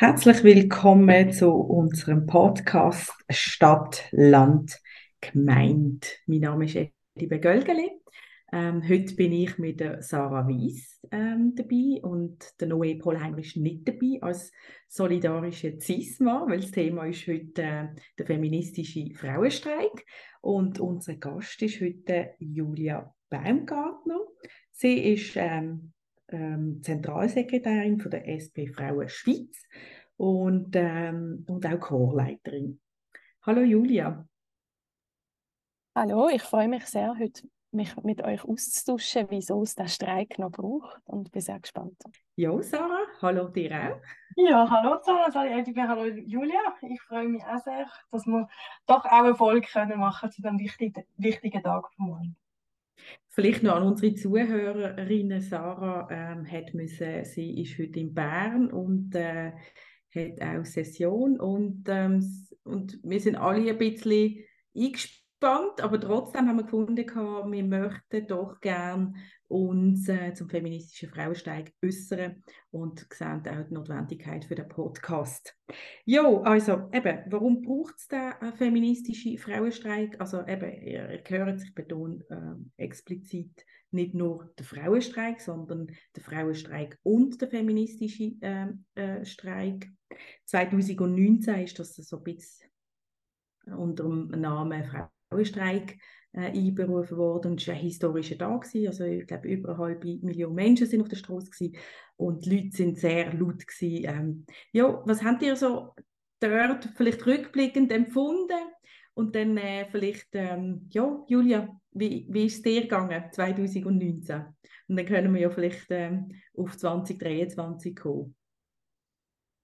Herzlich willkommen zu unserem Podcast Stadt, Land, Gemeinde. Mein Name ist Liebe Gölgeli. Ähm, heute bin ich mit der Sarah Weiss ähm, dabei und der Noé Polheimer ist nicht dabei als solidarische CISMA, weil das Thema ist heute äh, der feministische Frauenstreik und unser Gast ist heute Julia Baumgartner. Sie ist ähm, ähm, Zentralsekretärin von der SP Frauen Schweiz und, ähm, und auch Chorleiterin. Hallo Julia. Hallo, ich freue mich sehr, heute mich mit euch auszutauschen, wieso es den Streik noch braucht und bin sehr gespannt. Ja, Sarah, hallo dir auch. Ja, hallo Sarah, hallo Julia. Ich freue mich auch sehr, dass wir doch auch Erfolg können machen zu diesem wichtigen, wichtigen Tag vom Morgen. Vielleicht noch an unsere Zuhörerinnen. Sarah ähm, hat müssen, sie ist heute in Bern und äh, hat auch Session und, ähm, und wir sind alle ein bisschen eingespannt, aber trotzdem haben wir gefunden, wir möchten doch gerne uns äh, zum feministischen Frauensteig äußern und sehen auch die Notwendigkeit für den Podcast. Jo, also eben, warum braucht es den äh, feministischen Frauenstreik? Also eben, ihr, ihr hört, ich betone äh, explizit nicht nur der Frauenstreik, sondern der Frauenstreik und der feministische ähm, äh, Streik. 2019 ist das so ein bisschen unter dem Namen Frauenstreik äh, einberufen worden. Es war ein historischer Tag. Also ich glaube, über eine halbe Million Menschen sind auf der Straße und die Leute sind sehr laut. Ähm, ja, was habt ihr so dort vielleicht rückblickend empfunden? Und dann äh, vielleicht, ähm, ja, Julia, wie, wie ist es dir gegangen 2019? Und dann können wir ja vielleicht ähm, auf 2023 kommen.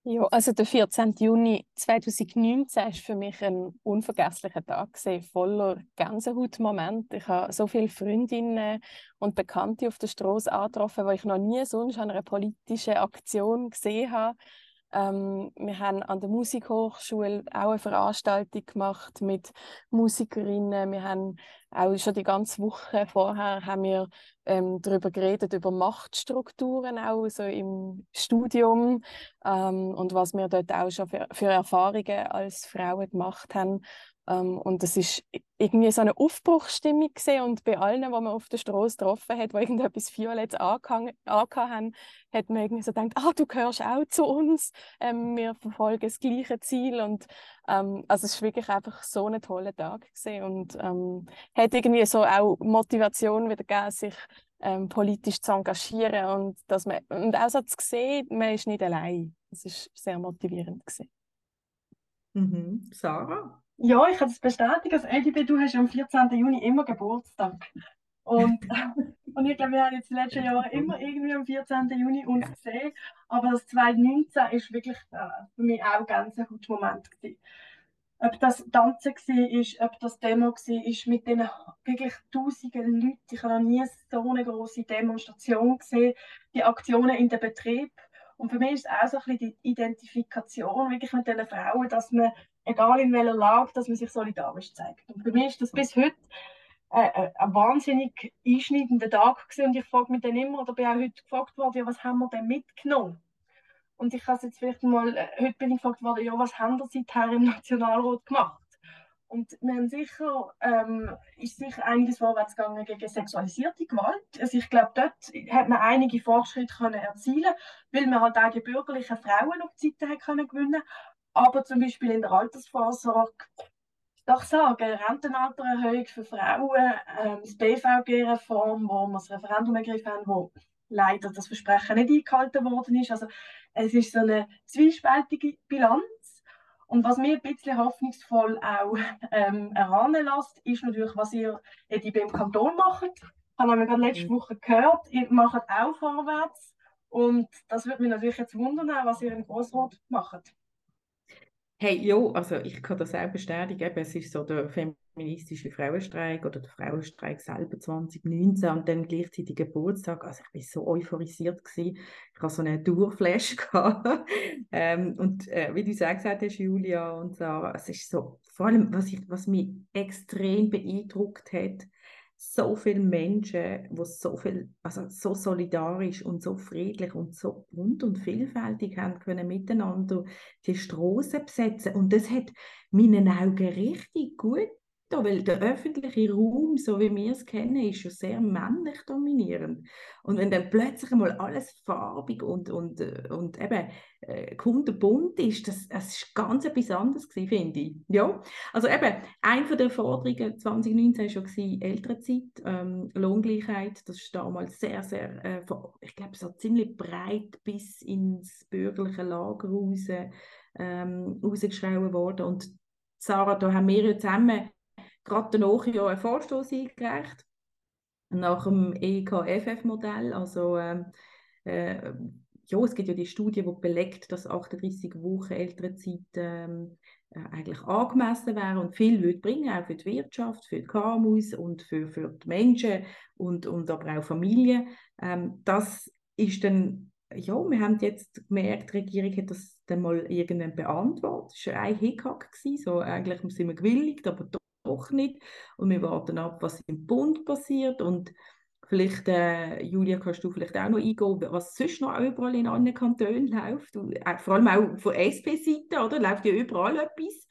Ja, also der 14. Juni 2019 war für mich ein unvergesslicher Tag, voller Gänsehautmomente. Ich habe so viele Freundinnen und Bekannte auf der Straße angetroffen, die ich noch nie sonst an einer politischen Aktion gesehen habe. Ähm, wir haben an der Musikhochschule auch eine Veranstaltung gemacht mit Musikerinnen. Wir haben auch schon die ganze Woche vorher haben wir ähm, darüber geredet über Machtstrukturen auch so im Studium ähm, und was wir dort auch schon für, für Erfahrungen als Frauen gemacht haben ähm, und das ist irgendwie so eine Aufbruchsstimmung gesehen und bei allen, die man auf der Straße getroffen hat, die irgendetwas Violettes angehangen haben, hat man irgendwie so gedacht, ah, du gehörst auch zu uns, ähm, wir verfolgen das gleiche Ziel und ähm, also es ist wirklich einfach so ein toller Tag gesehen und ähm, hat irgendwie so auch Motivation wieder gegeben, sich ähm, politisch zu engagieren und dass man und auch so zu sehen, man ist nicht allein. Das ist sehr motivierend gesehen. Mhm. Sarah? Ja, ich kann es bestätigen. Also, LDB, du hast am 14. Juni immer Geburtstag. Und, und ich glaube, wir haben jetzt die letzten Jahre immer irgendwie am 14. Juni uns gesehen. Aber das 2019 ist wirklich äh, für mich auch ein ganz guter Moment. Gewesen. Ob das Tanzen war, ob das Demo war, mit den wirklich tausenden Leuten. Ich habe noch nie so eine große Demonstration gesehen. Die Aktionen in den Betrieb. Und für mich ist es auch so ein bisschen die Identifikation wirklich mit diesen Frauen, dass man egal in welcher Lage, dass man sich solidarisch zeigt. Und für mich ist das bis heute äh, äh ein wahnsinnig einschneidender Tag gewesen. und ich frage mich dann immer, oder bin auch heute gefragt worden, ja, was haben wir denn mitgenommen? Und ich habe jetzt vielleicht mal, äh, heute bin ich gefragt worden, ja, was haben wir seither im Nationalrat gemacht? Und wir haben sicher, ähm, ist sicher einiges vorwärts gegangen gegen sexualisierte Gewalt. Also ich glaube, dort hat man einige Fortschritte können erzielen, weil man halt auch die bürgerlichen Frauen auf die Seite hat können aber zum Beispiel in der Altersvorsorge, doch sagen, Rentenaltererhöhung für Frauen, ähm, das BVG-Reform, wo wir das Referendum ergriffen haben, wo leider das Versprechen nicht eingehalten worden ist. Also es ist so eine zwiespältige Bilanz. Und was mir ein bisschen hoffnungsvoll auch ähm, erahnen lässt, ist natürlich, was ihr EDB im Kanton macht. Ich habe gerade letzte mhm. Woche gehört, ihr macht auch vorwärts. Und das würde mich natürlich jetzt wundern, was ihr im Grossrat macht. Hey, ja, also ich kann das auch bestätigen. Es ist so der feministische Frauenstreik oder der Frauenstreik selber 2019 und dann gleichzeitig Geburtstag. Also ich war so euphorisiert gewesen. Ich hatte so einen Durchflash ähm, und äh, wie du gesagt hast, Julia und Sarah, es ist so vor allem, was, ich, was mich extrem beeindruckt hat, so viele Menschen, die so viel, also so solidarisch und so friedlich und so bunt und vielfältig haben können miteinander die Straßen besetzen. Und das hat meinen Augen richtig gut da, weil der öffentliche Raum, so wie wir es kennen, ist schon sehr männlich dominierend. Und wenn dann plötzlich mal alles farbig und, und, äh, und eben äh, kundenbunt ist, das, das ist ganz etwas anderes finde ich. Ja, also eben, eine der Forderungen 2019 war schon Elternzeit, ähm, Lohngleichheit, das ist damals sehr, sehr, äh, ich glaube, so ziemlich breit bis ins bürgerliche Lager raus, ähm, rausgeschrieben worden. Und Sarah, da haben wir ja zusammen gerade danach ja einen Vorstoß eingereicht, nach dem EKFF-Modell. Also, ähm, äh, ja, es gibt ja die Studie, die belegt, dass 38 Wochen Elternzeit ähm, äh, eigentlich angemessen wäre und viel würde bringen, auch für die Wirtschaft, für die KMUs und für, für die Menschen und, und aber auch Familien. Ähm, das ist dann, ja, wir haben jetzt gemerkt, die Regierung hat das dann mal irgendwann beantwortet. Es war ein Hickhack, so eigentlich sind wir gewilligt, aber doch nicht. Und wir warten ab, was im Bund passiert. Und vielleicht, äh, Julia, kannst du vielleicht auch noch eingehen, was sonst noch überall in anderen Kantonen läuft. Und, äh, vor allem auch von SP-Seite, oder? Läuft ja überall etwas.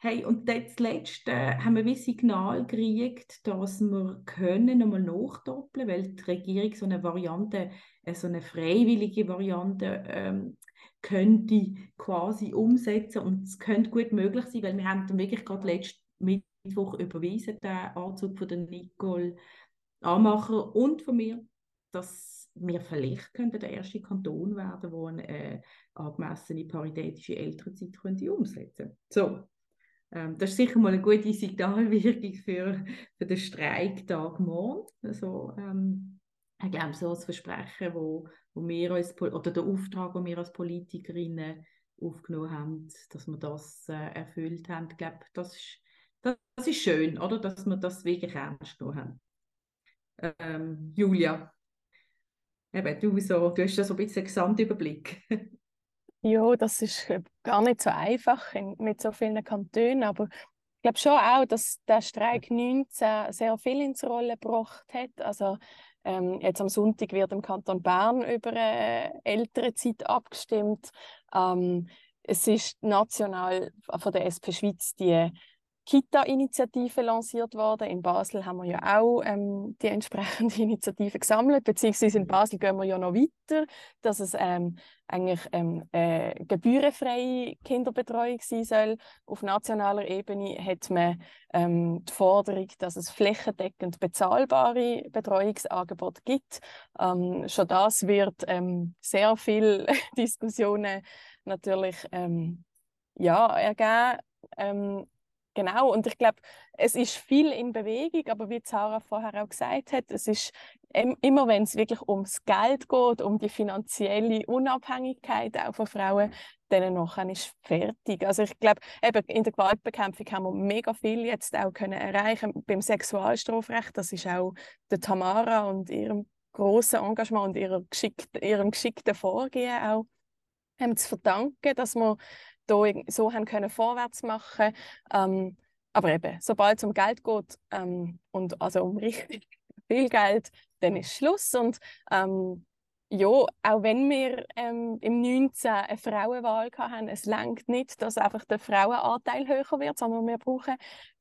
Hey, und jetzt zuletzt äh, haben wir ein Signal gekriegt, dass wir können nochmal nachdoppeln, weil die Regierung so eine Variante, äh, so eine freiwillige Variante ähm, könnte quasi umsetzen und es könnte gut möglich sein, weil wir haben dann wirklich gerade letzte Mittwoch überweisen, den Anzug von der Nicole Anmacher und von mir, dass wir vielleicht könnten der erste Kanton werden, der eine äh, angemessene paritätische Elternzeit könnte umsetzen So, ähm, das ist sicher mal eine gute Signalwirkung für, für den Streiktag morgen. Also, ähm, ich glaube, so das Versprechen, wo, wo wir als, oder der Auftrag, den wir als Politikerinnen aufgenommen haben, dass wir das äh, erfüllt haben, ich glaube, das ist das ist schön, oder? Dass wir das wirklich ernst genommen haben. Ähm, Julia, eben, du, so, du hast ja so ein bisschen einen Gesamtüberblick. ja, das ist äh, gar nicht so einfach in, mit so vielen Kantonen, aber ich glaube schon auch, dass der Streik 19 sehr viel ins Rollen gebracht hat. Also ähm, jetzt am Sonntag wird im Kanton Bern über eine ältere Zeit abgestimmt. Ähm, es ist national von der SP Schweiz die Kita-Initiative lanciert worden. In Basel haben wir ja auch ähm, die entsprechende Initiative gesammelt, beziehungsweise in Basel gehen wir ja noch weiter, dass es ähm, eigentlich ähm, äh, gebührenfreie Kinderbetreuung sein soll. Auf nationaler Ebene hat man ähm, die Forderung, dass es flächendeckend bezahlbare Betreuungsangebote gibt. Ähm, schon das wird ähm, sehr viele Diskussionen natürlich ja, ergeben. Genau, und ich glaube, es ist viel in Bewegung, aber wie Sarah vorher auch gesagt hat, es ist immer, wenn es wirklich ums Geld geht, um die finanzielle Unabhängigkeit auch von Frauen, dann nachher ist fertig. Also ich glaube, eben in der Gewaltbekämpfung haben wir mega viel jetzt auch können erreichen beim Sexualstrafrecht. Das ist auch der Tamara und ihrem großen Engagement und ihrer geschickten, ihrem geschickten Vorgehen auch ähm, zu verdanken, dass wir da so haben können vorwärts machen. Ähm, aber eben, sobald es um Geld geht ähm, und also um richtig viel Geld, dann ist Schluss. Und ähm, ja, auch wenn wir ähm, im 19 eine Frauenwahl hatten, es langt nicht, dass einfach der Frauenanteil höher wird, sondern wir brauchen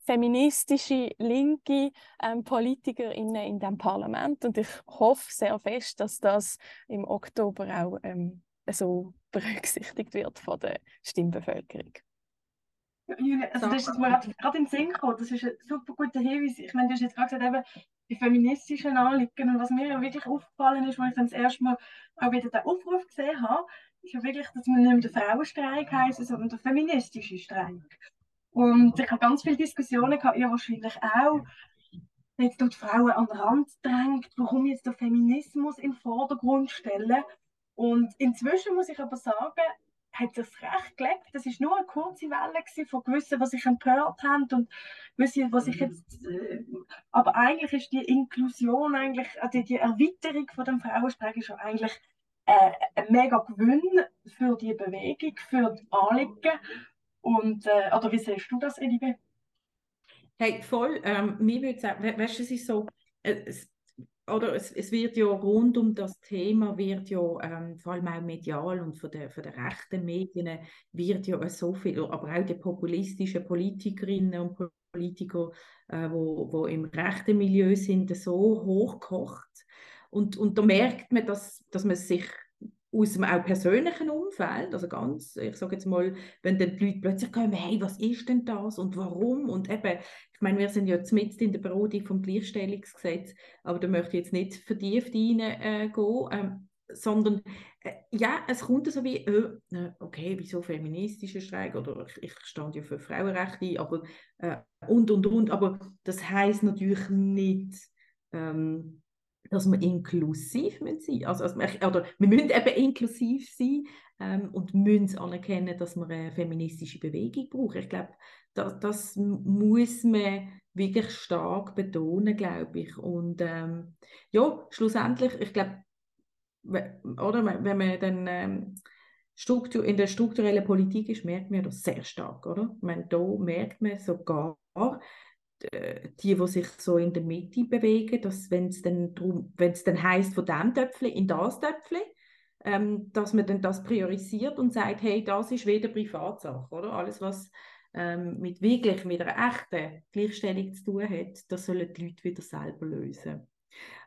feministische, linke ähm, PolitikerInnen in dem Parlament. Und ich hoffe sehr fest, dass das im Oktober auch ähm, so berücksichtigt wird von der Stimmbevölkerung. Julia, also das ist mir gerade in den Sinn gekommen, das ist ein super guter Hinweis. Ich meine, du hast jetzt gerade gesagt, eben, die feministischen Anliegen und was mir ja wirklich aufgefallen ist, als ich dann das erste Mal auch wieder den Aufruf gesehen habe, ist ja wirklich, dass man nicht mehr der Frauenstreik heisst, sondern der feministische Streik. Und ich habe ganz viele Diskussionen gehabt, ihr wahrscheinlich auch, jetzt dort Frauen an der Hand drängt, warum jetzt der Feminismus in den Vordergrund stellen und inzwischen muss ich aber sagen, hat es recht gelebt. Das war nur eine kurze Welle von gewissen, was ich empört haben und gewisse, was ich jetzt. Äh, aber eigentlich ist die Inklusion, eigentlich, also die Erweiterung von dem Frauensprech schon eigentlich äh, ein mega Gewinn für die Bewegung, für die Anliegen. Und, äh, oder wie siehst du das, Elibe? Hey, voll. Ähm, mir würde sagen, weißt du, es ist so es, oder es, es wird ja rund um das Thema wird ja ähm, vor allem auch medial und von der, von der rechten Medien wird ja so viel, aber auch die populistischen Politikerinnen und Politiker, äh, wo, wo im rechten Milieu sind, so hochkocht. Und, und da merkt man, dass, dass man sich aus dem auch persönlichen Umfeld, also ganz, ich sage jetzt mal, wenn dann die Leute plötzlich kommen, hey, was ist denn das und warum? Und eben, ich meine, wir sind ja jetzt mit in der Beratung vom Gleichstellungsgesetz, aber da möchte ich jetzt nicht vertieft reingehen, äh, ähm, sondern äh, ja, es kommt so wie, äh, okay, wieso feministischer Streik? Oder ich, ich stand ja für Frauenrechte, aber äh, und und und, aber das heißt natürlich nicht, ähm, dass wir inklusiv sein müssen. Also, also, oder wir müssen eben inklusiv sein ähm, und müssen anerkennen, dass wir eine feministische Bewegung brauchen. Ich glaube, das, das muss man wirklich stark betonen, glaube ich. Und ähm, ja, schlussendlich, ich glaube, oder wenn man dann ähm, in der strukturellen Politik ist, merkt man das sehr stark, oder? Ich meine, da merkt man sogar, die, die sich so in der Mitte bewegen, dass wenn es dann drum, heißt von dem Töpfchen in das Töpfchen, ähm, dass man dann das priorisiert und sagt, hey, das ist wieder Privatsache, oder? Alles, was ähm, mit wirklich mit einer echten Gleichstellung zu tun hat, das sollen die Leute wieder selber lösen.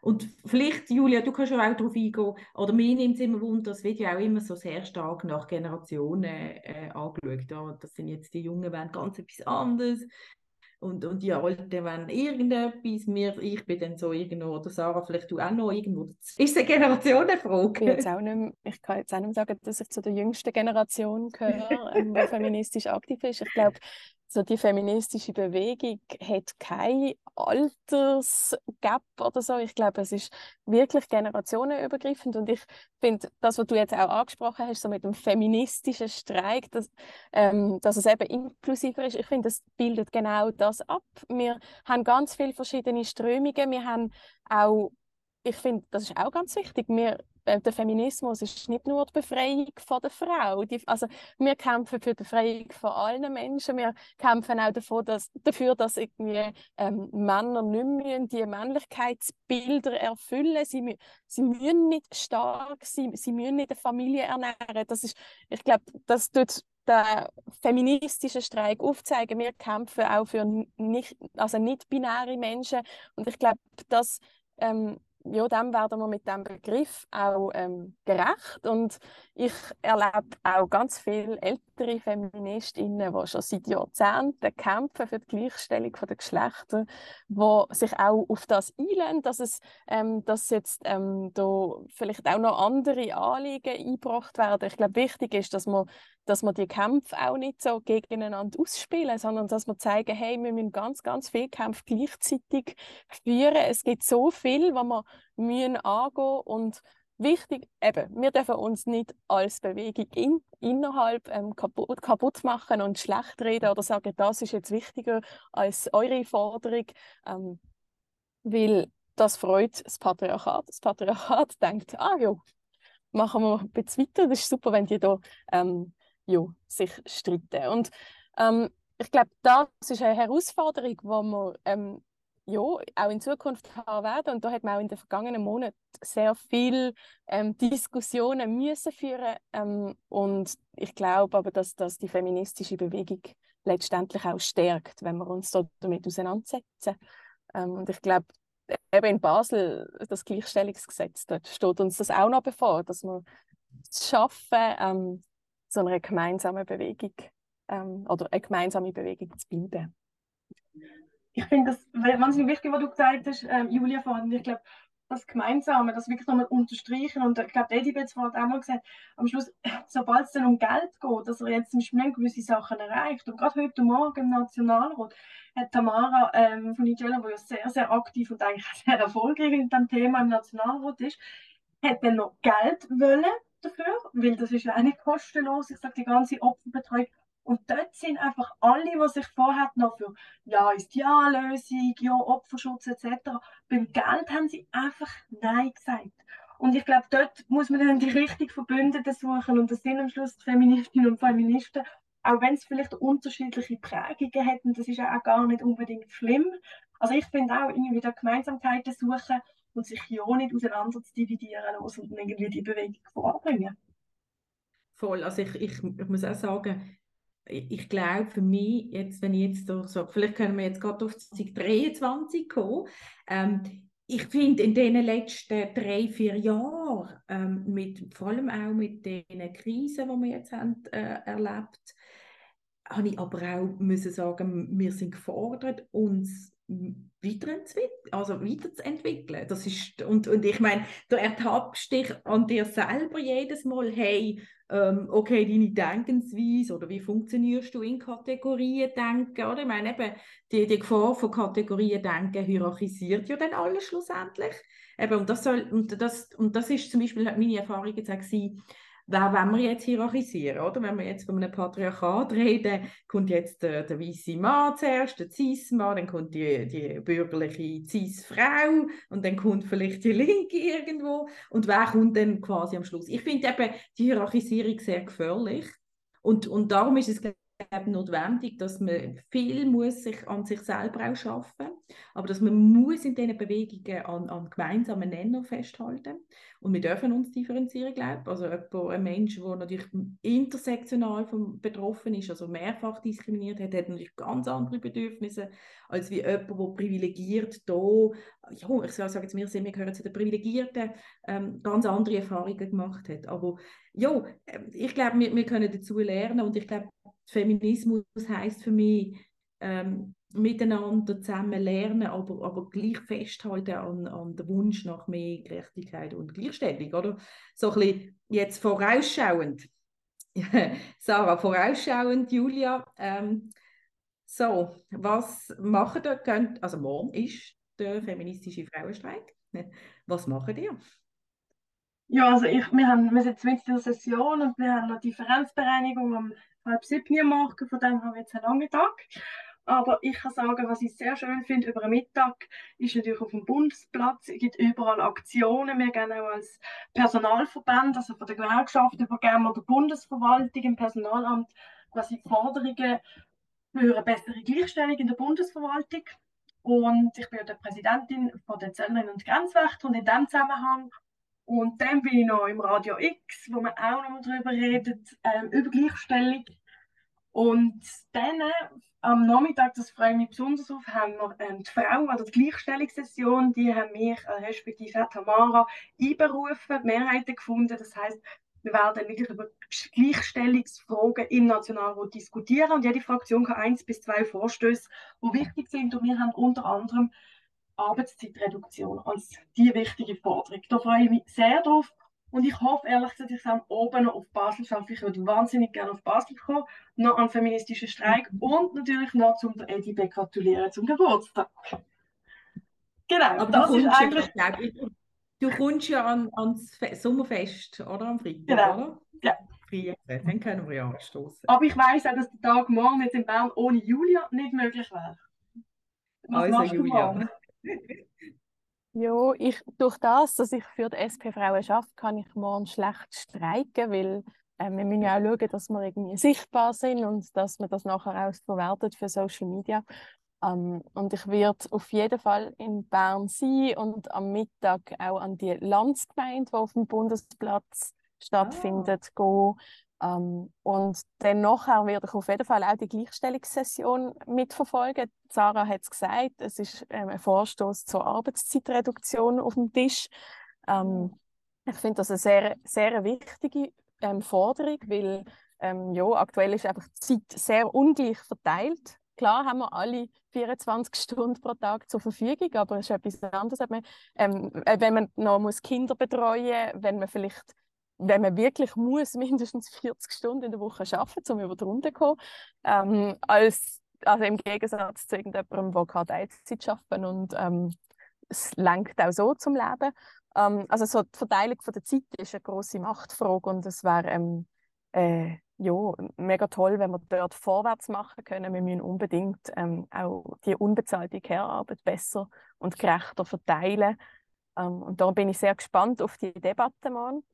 Und vielleicht, Julia, du kannst auch darauf eingehen, oder mir nimmt es immer Wunder, das wird ja auch immer so sehr stark nach Generationen äh, angeschaut. Ja, das sind jetzt die Jungen, wollen ganz etwas anderes, und, und die Alten wenn irgendetwas, mir, ich bin dann so irgendwo, oder Sarah, vielleicht du auch noch irgendwo. Ist es eine Generationenfrage? Ich, jetzt auch nicht, ich kann jetzt auch nicht sagen, dass ich zu der jüngsten Generation gehöre, ähm, die feministisch aktiv ist. Ich glaube, so die feministische Bewegung hat kein Altersgap oder so. Ich glaube, es ist wirklich generationenübergreifend und ich finde, das, was du jetzt auch angesprochen hast, so mit dem feministischen Streik, dass, ähm, dass es eben inklusiver ist, ich finde, das bildet genau das ab. Wir haben ganz viele verschiedene Strömungen, wir haben auch ich finde, das ist auch ganz wichtig. Wir der Feminismus ist nicht nur die Befreiung von der Frau. Die, also wir kämpfen für die Befreiung von allen Menschen. Wir kämpfen auch dafür, dass, dafür, dass irgendwie, ähm, Männer nicht mehr die Männlichkeitsbilder erfüllen. Sie, sie müssen nicht stark sein, sie müssen nicht eine Familie ernähren. Das ist, ich glaube, das tut der feministische Streik aufzeigen. Wir kämpfen auch für nicht, also nicht binäre Menschen. Und ich glaube, dass ähm, ja, dem werden wir mit dem Begriff auch ähm, gerecht. Und ich erlebe auch ganz viele ältere Feministinnen, die schon seit Jahrzehnten kämpfen für die Gleichstellung der Geschlechter, die sich auch auf das einlehnen, dass es ähm, dass jetzt ähm, da vielleicht auch noch andere Anliegen eingebracht werden. Ich glaube, wichtig ist, dass man dass wir die Kämpfe auch nicht so gegeneinander ausspielen, sondern dass wir zeigen, hey, wir müssen ganz, ganz viele Kämpfe gleichzeitig führen. Es gibt so viel, was wir müssen angehen und wichtig, eben, wir dürfen uns nicht als Bewegung in, innerhalb ähm, kaputt, kaputt, machen und schlecht reden oder sagen, das ist jetzt wichtiger als eure Forderung, ähm, weil das freut das Patriarchat. Das Patriarchat denkt, ah ja, machen wir ein bisschen weiter, das ist super, wenn die da ähm, ja, sich streiten. Und ähm, ich glaube, das ist eine Herausforderung, die wir ähm, ja, auch in Zukunft haben werden. Und da hat man auch in den vergangenen Monaten sehr viele ähm, Diskussionen müssen führen. Ähm, und ich glaube aber, dass das die feministische Bewegung letztendlich auch stärkt, wenn wir uns so damit auseinandersetzen. Ähm, und ich glaube, eben in Basel, das Gleichstellungsgesetz, dort steht uns das auch noch bevor, dass wir es schaffen, ähm, so einer gemeinsamen Bewegung ähm, oder eine gemeinsame Bewegung zu bilden. Ich finde das wahnsinnig wichtig, was du gesagt hast, ähm, Julia, vorhin. Ich glaube, das Gemeinsame, das wirklich nochmal unterstreichen. Und ich glaube, Eddie hat vorhin auch mal gesagt, am Schluss, sobald es dann um Geld geht, dass er jetzt zum Beispiel gewisse Sachen erreicht. Und gerade heute Morgen im Nationalrat hat Tamara ähm, von Nigella, die ja sehr, sehr aktiv und eigentlich sehr erfolgreich in diesem Thema im Nationalrat ist, hat dann noch Geld wollen dafür, weil das ist ja auch nicht kostenlos. Ich sage, die ganze Opferbetreuung. Und dort sind einfach alle, die sich vorher noch für Ja ist Ja Lösung, Ja Opferschutz etc. beim Geld haben sie einfach Nein gesagt. Und ich glaube, dort muss man dann die richtigen Verbündeten suchen und das sind am Schluss die Feministinnen und Feministen, auch wenn es vielleicht unterschiedliche Prägungen hätten, das ist ja auch gar nicht unbedingt schlimm, Also ich finde auch irgendwie wieder Gemeinsamkeiten suchen und sich ja nicht auseinander zu dividieren lassen und irgendwie die Bewegung voranbringen. Voll, also ich, ich, ich muss auch sagen, ich, glaube für mich, jetzt, wenn ich jetzt so, vielleicht können wir jetzt gerade auf 2023 kommen, ähm, ich finde, in den letzten drei, vier Jahren, ähm, mit, vor allem auch mit den Krisen, die wir jetzt haben, äh, erlebt habe ich aber auch müssen sagen, wir sind gefordert, uns. Also weiterzuentwickeln. Das ist, und, und ich meine, du ertappst dich an dir selber jedes Mal, hey, ähm, okay, deine Denkensweise oder wie funktionierst du in Kategorien denken, oder? Ich meine, eben, die, die Gefahr von Kategorien denken hierarchisiert ja dann alles schlussendlich. Eben, und, das soll, und, das, und das ist zum Beispiel meine Erfahrung jetzt auch gewesen, wer wollen wir jetzt hierarchisieren, oder? Wenn wir jetzt von einem Patriarchat reden, kommt jetzt der, der weiße Mann zuerst, der Cis-Mann, dann kommt die, die bürgerliche Cis-Frau und dann kommt vielleicht die Linke irgendwo und wer kommt dann quasi am Schluss? Ich finde eben die Hierarchisierung sehr gefährlich und, und darum ist es, glaube notwendig, dass man viel muss sich an sich selber auch schaffen, aber dass man muss in diesen Bewegungen an, an gemeinsamen Nenner festhalten und wir dürfen uns differenzieren, glaube ich. Also jemand, ein Mensch, der natürlich intersektional vom betroffen ist, also mehrfach diskriminiert hat, hat natürlich ganz andere Bedürfnisse als wie jemand, der privilegiert da, ja, ich sage jetzt, sind, wir gehören zu den Privilegierten, ähm, ganz andere Erfahrungen gemacht hat. Aber ja, ähm, ich glaube, wir, wir können dazu lernen und ich glaube, Feminismus heißt für mich, ähm, miteinander zusammen lernen, aber, aber gleich festhalten an, an den Wunsch nach mehr Gerechtigkeit und Gleichstellung, oder? So ein bisschen jetzt vorausschauend. Sarah, vorausschauend, Julia. Ähm, so, was machen ihr? Könnt, also morgen ist der feministische Frauenstreik. Was machen ihr? Ja, also ich, wir, haben, wir sind jetzt in der Session und wir haben eine Differenzbereinigung am halb sieben Uhr morgen, von dem haben wir jetzt einen langen Tag. Aber ich kann sagen, was ich sehr schön finde über den Mittag, ist natürlich auf dem Bundesplatz, es gibt überall Aktionen. Wir gehen auch als Personalverband, also von der Gewerkschaft, übergeben wir der Bundesverwaltung im Personalamt quasi Forderungen für eine bessere Gleichstellung in der Bundesverwaltung. Und ich bin ja die Präsidentin von der Zellerinnen und Grenzwächter und in diesem Zusammenhang und dann bin ich noch im Radio X, wo man auch noch darüber redet, ähm, über Gleichstellung. Und dann am Nachmittag, das freue ich mich besonders auf, haben wir ähm, die Frau an der Gleichstellungssession, die haben mich, äh, respektive Tamara, einberufen, Mehrheiten gefunden. Das heißt, wir werden wirklich über Gleichstellungsfragen im Nationalrat diskutieren und jede Fraktion kann eins bis zwei Vorstöße, die wichtig sind. Und wir haben unter anderem Arbeitszeitreduktion als die wichtige Forderung. Da freue ich mich sehr drauf und ich hoffe ehrlich gesagt, ich kann oben noch auf Basel schaffen. Ich würde wahnsinnig gerne auf Basel kommen, noch an feministischen Streik und natürlich noch zum Edibek gratulieren zum Geburtstag. Genau, aber das ist eigentlich... Ja, du kommst ja an, ans Fe Sommerfest, oder? Am Freitag, genau. oder? Ja. Frieden, dann können wir ja anstoßen. Aber ich weiß auch, dass der Tag morgen jetzt in Bern ohne Julia nicht möglich wäre. Was also, machst du Julia. Ja, ich, durch das, dass ich für die SP Frauen arbeite, kann ich morgen schlecht streiken, weil äh, wir müssen ja auch schauen, dass wir irgendwie sichtbar sind und dass man das nachher auch verwertet für Social Media. Ähm, und ich werde auf jeden Fall in Bern sein und am Mittag auch an die Landsgemeinde, die auf dem Bundesplatz stattfindet, ah. gehen. Ähm, und dann nachher werde ich auf jeden Fall auch die Gleichstellungssession mitverfolgen. Sarah hat es gesagt, es ist ähm, ein Vorstoß zur Arbeitszeitreduktion auf dem Tisch. Ähm, ich finde das eine sehr, sehr wichtige ähm, Forderung, weil ähm, ja, aktuell ist einfach die Zeit sehr ungleich verteilt. Klar haben wir alle 24 Stunden pro Tag zur Verfügung, aber es ist etwas anderes. Wenn man, ähm, äh, wenn man noch muss Kinder betreuen muss, wenn man vielleicht wenn man wirklich muss, mindestens 40 Stunden in der Woche arbeiten, um über die Runde zu kommen, ähm, als, also im Gegensatz zu irgendjemandem, der gerade Teilzeit arbeiten und ähm, es lenkt auch so zum Leben. Ähm, also so die Verteilung von der Zeit ist eine große Machtfrage und es wäre ähm, äh, ja, mega toll, wenn wir dort vorwärts machen können. Wir müssen unbedingt ähm, auch die unbezahlte Care-Arbeit besser und gerechter verteilen. Ähm, und da bin ich sehr gespannt auf die Debatte morgen.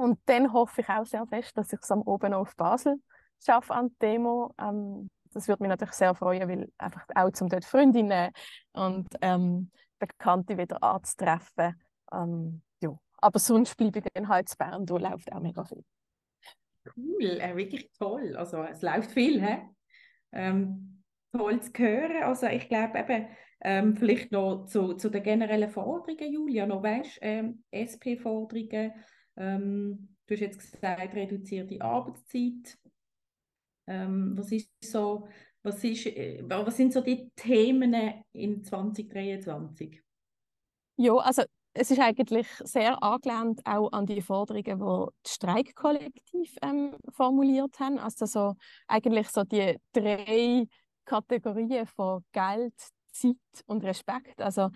Und dann hoffe ich auch sehr fest, dass ich es am oben auf Basel schaffe an Demo. Ähm, das würde mich natürlich sehr freuen, weil einfach auch zum dort Freundinnen und ähm, Bekannte wieder anzutreffen. Ähm, ja. Aber sonst bleibe ich dann halt in Bern, da läuft auch mega viel. Cool, äh, wirklich toll. Also es läuft viel, hä? Ähm, toll zu hören. Also ich glaube eben, ähm, vielleicht noch zu, zu den generellen Forderungen, Julia, noch weißt, ähm, SP-Forderungen, ähm, du hast jetzt gesagt, reduzierte Arbeitszeit. Ähm, was ist so, was, ist, äh, was sind so die Themen in 2023? Ja, also es ist eigentlich sehr angelehnt auch an die Forderungen, die das Streikkollektiv ähm, formuliert haben. Also so, eigentlich so die drei Kategorien von Geld, Zeit und Respekt. Also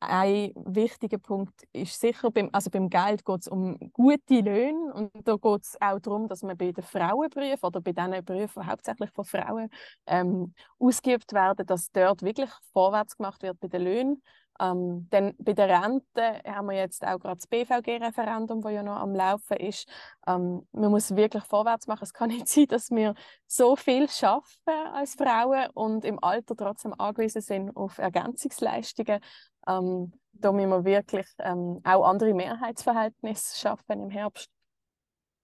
ein wichtiger Punkt ist sicher, beim, also beim Geld geht es um gute Löhne und da geht es auch darum, dass man bei den Frauenberufen oder bei diesen Berufen, die hauptsächlich von Frauen ähm, ausgeübt werden, dass dort wirklich vorwärts gemacht wird bei den Löhnen ähm, dann bei der Rente haben wir jetzt auch gerade das BVG-Referendum, das ja noch am Laufen ist. Ähm, man muss wirklich vorwärts machen. Es kann nicht sein, dass wir so viel schaffen als Frauen und im Alter trotzdem angewiesen sind auf Ergänzungsleistungen. Ähm, da müssen wir wirklich ähm, auch andere Mehrheitsverhältnisse schaffen im Herbst.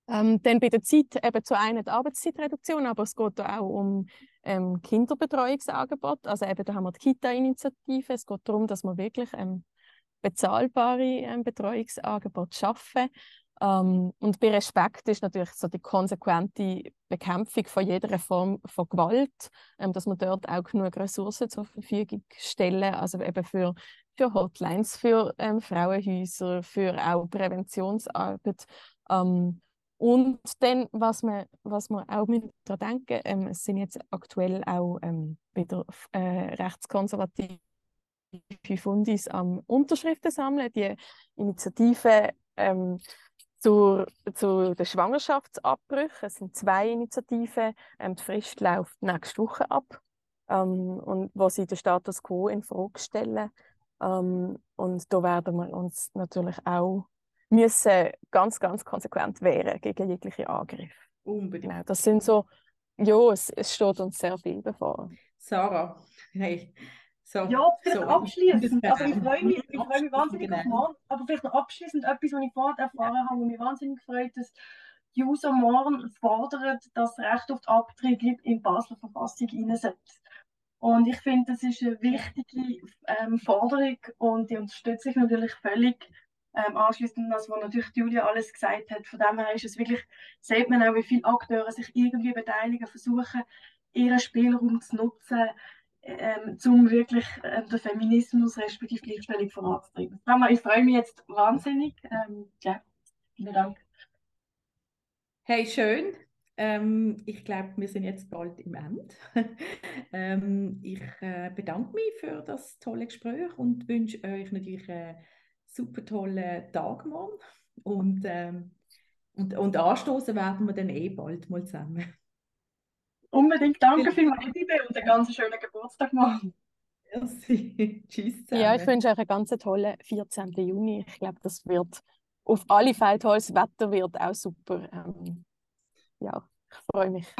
Ähm, dann bei der Zeit eben zu einer die Arbeitszeitreduktion, aber es geht auch um ähm, Kinderbetreuungsangebot. Also eben, da haben wir die Kita-Initiative. Es geht darum, dass wir wirklich ähm, bezahlbare ähm, Betreuungsangebote schaffen. Ähm, und bei Respekt ist natürlich so die konsequente Bekämpfung von jeder Form von Gewalt, ähm, dass wir dort auch genug Ressourcen zur Verfügung stellen, also eben für, für Hotlines, für ähm, Frauenhäuser, für auch Präventionsarbeit. Ähm, und dann, was man, was man auch daran denken ähm, es sind jetzt aktuell auch ähm, wieder äh, rechtskonservative Fundis am Unterschriften sammeln. Die Initiative ähm, zur, zu den Schwangerschaftsabbrüchen. Es sind zwei Initiativen. Ähm, die Frist läuft nächste Woche ab, ähm, und wo sie den Status quo in Frage stellen. Ähm, und da werden wir uns natürlich auch müssen ganz, ganz konsequent wehren gegen jegliche Angriffe. Unbedingt. Genau, das sind so, ja, es, es steht uns sehr viel bevor. Sarah, hey. So, ja, vielleicht so, abschließend. Also ich freue mich, ich freue mich wahnsinnig genau. auf morgen, aber vielleicht noch abschließend etwas, was ich vorher erfahren habe, was mich wahnsinnig freut, dass die User morgen fordert, dass das Recht auf die Abtreibung in die Basler Verfassung einsetzt. Und ich finde, das ist eine wichtige ähm, Forderung und die unterstütze ich natürlich völlig ähm, anschließend an das, was natürlich Julia alles gesagt hat. Von dem her ist es wirklich, sieht man auch, wie viele Akteure sich irgendwie beteiligen, versuchen, ihren Spielraum zu nutzen, ähm, um wirklich ähm, den Feminismus respektive Gleichstellung voranzutreiben. Ich freue mich jetzt wahnsinnig. Ähm, ja, vielen Dank. Hey, schön. Ähm, ich glaube, wir sind jetzt bald im Ende. ähm, ich äh, bedanke mich für das tolle Gespräch und wünsche euch natürlich äh, super tollen Tag morgen. Und, ähm, und, und anstoßen werden wir dann eh bald mal zusammen. Unbedingt danke vielmals, Liebe, und einen ganz schönen Geburtstag morgen. Merci. Tschüss zusammen. Ja, ich wünsche euch einen ganz tollen 14. Juni. Ich glaube, das wird auf alle Fälle toll. Das Wetter wird auch super. Ähm, ja, ich freue mich.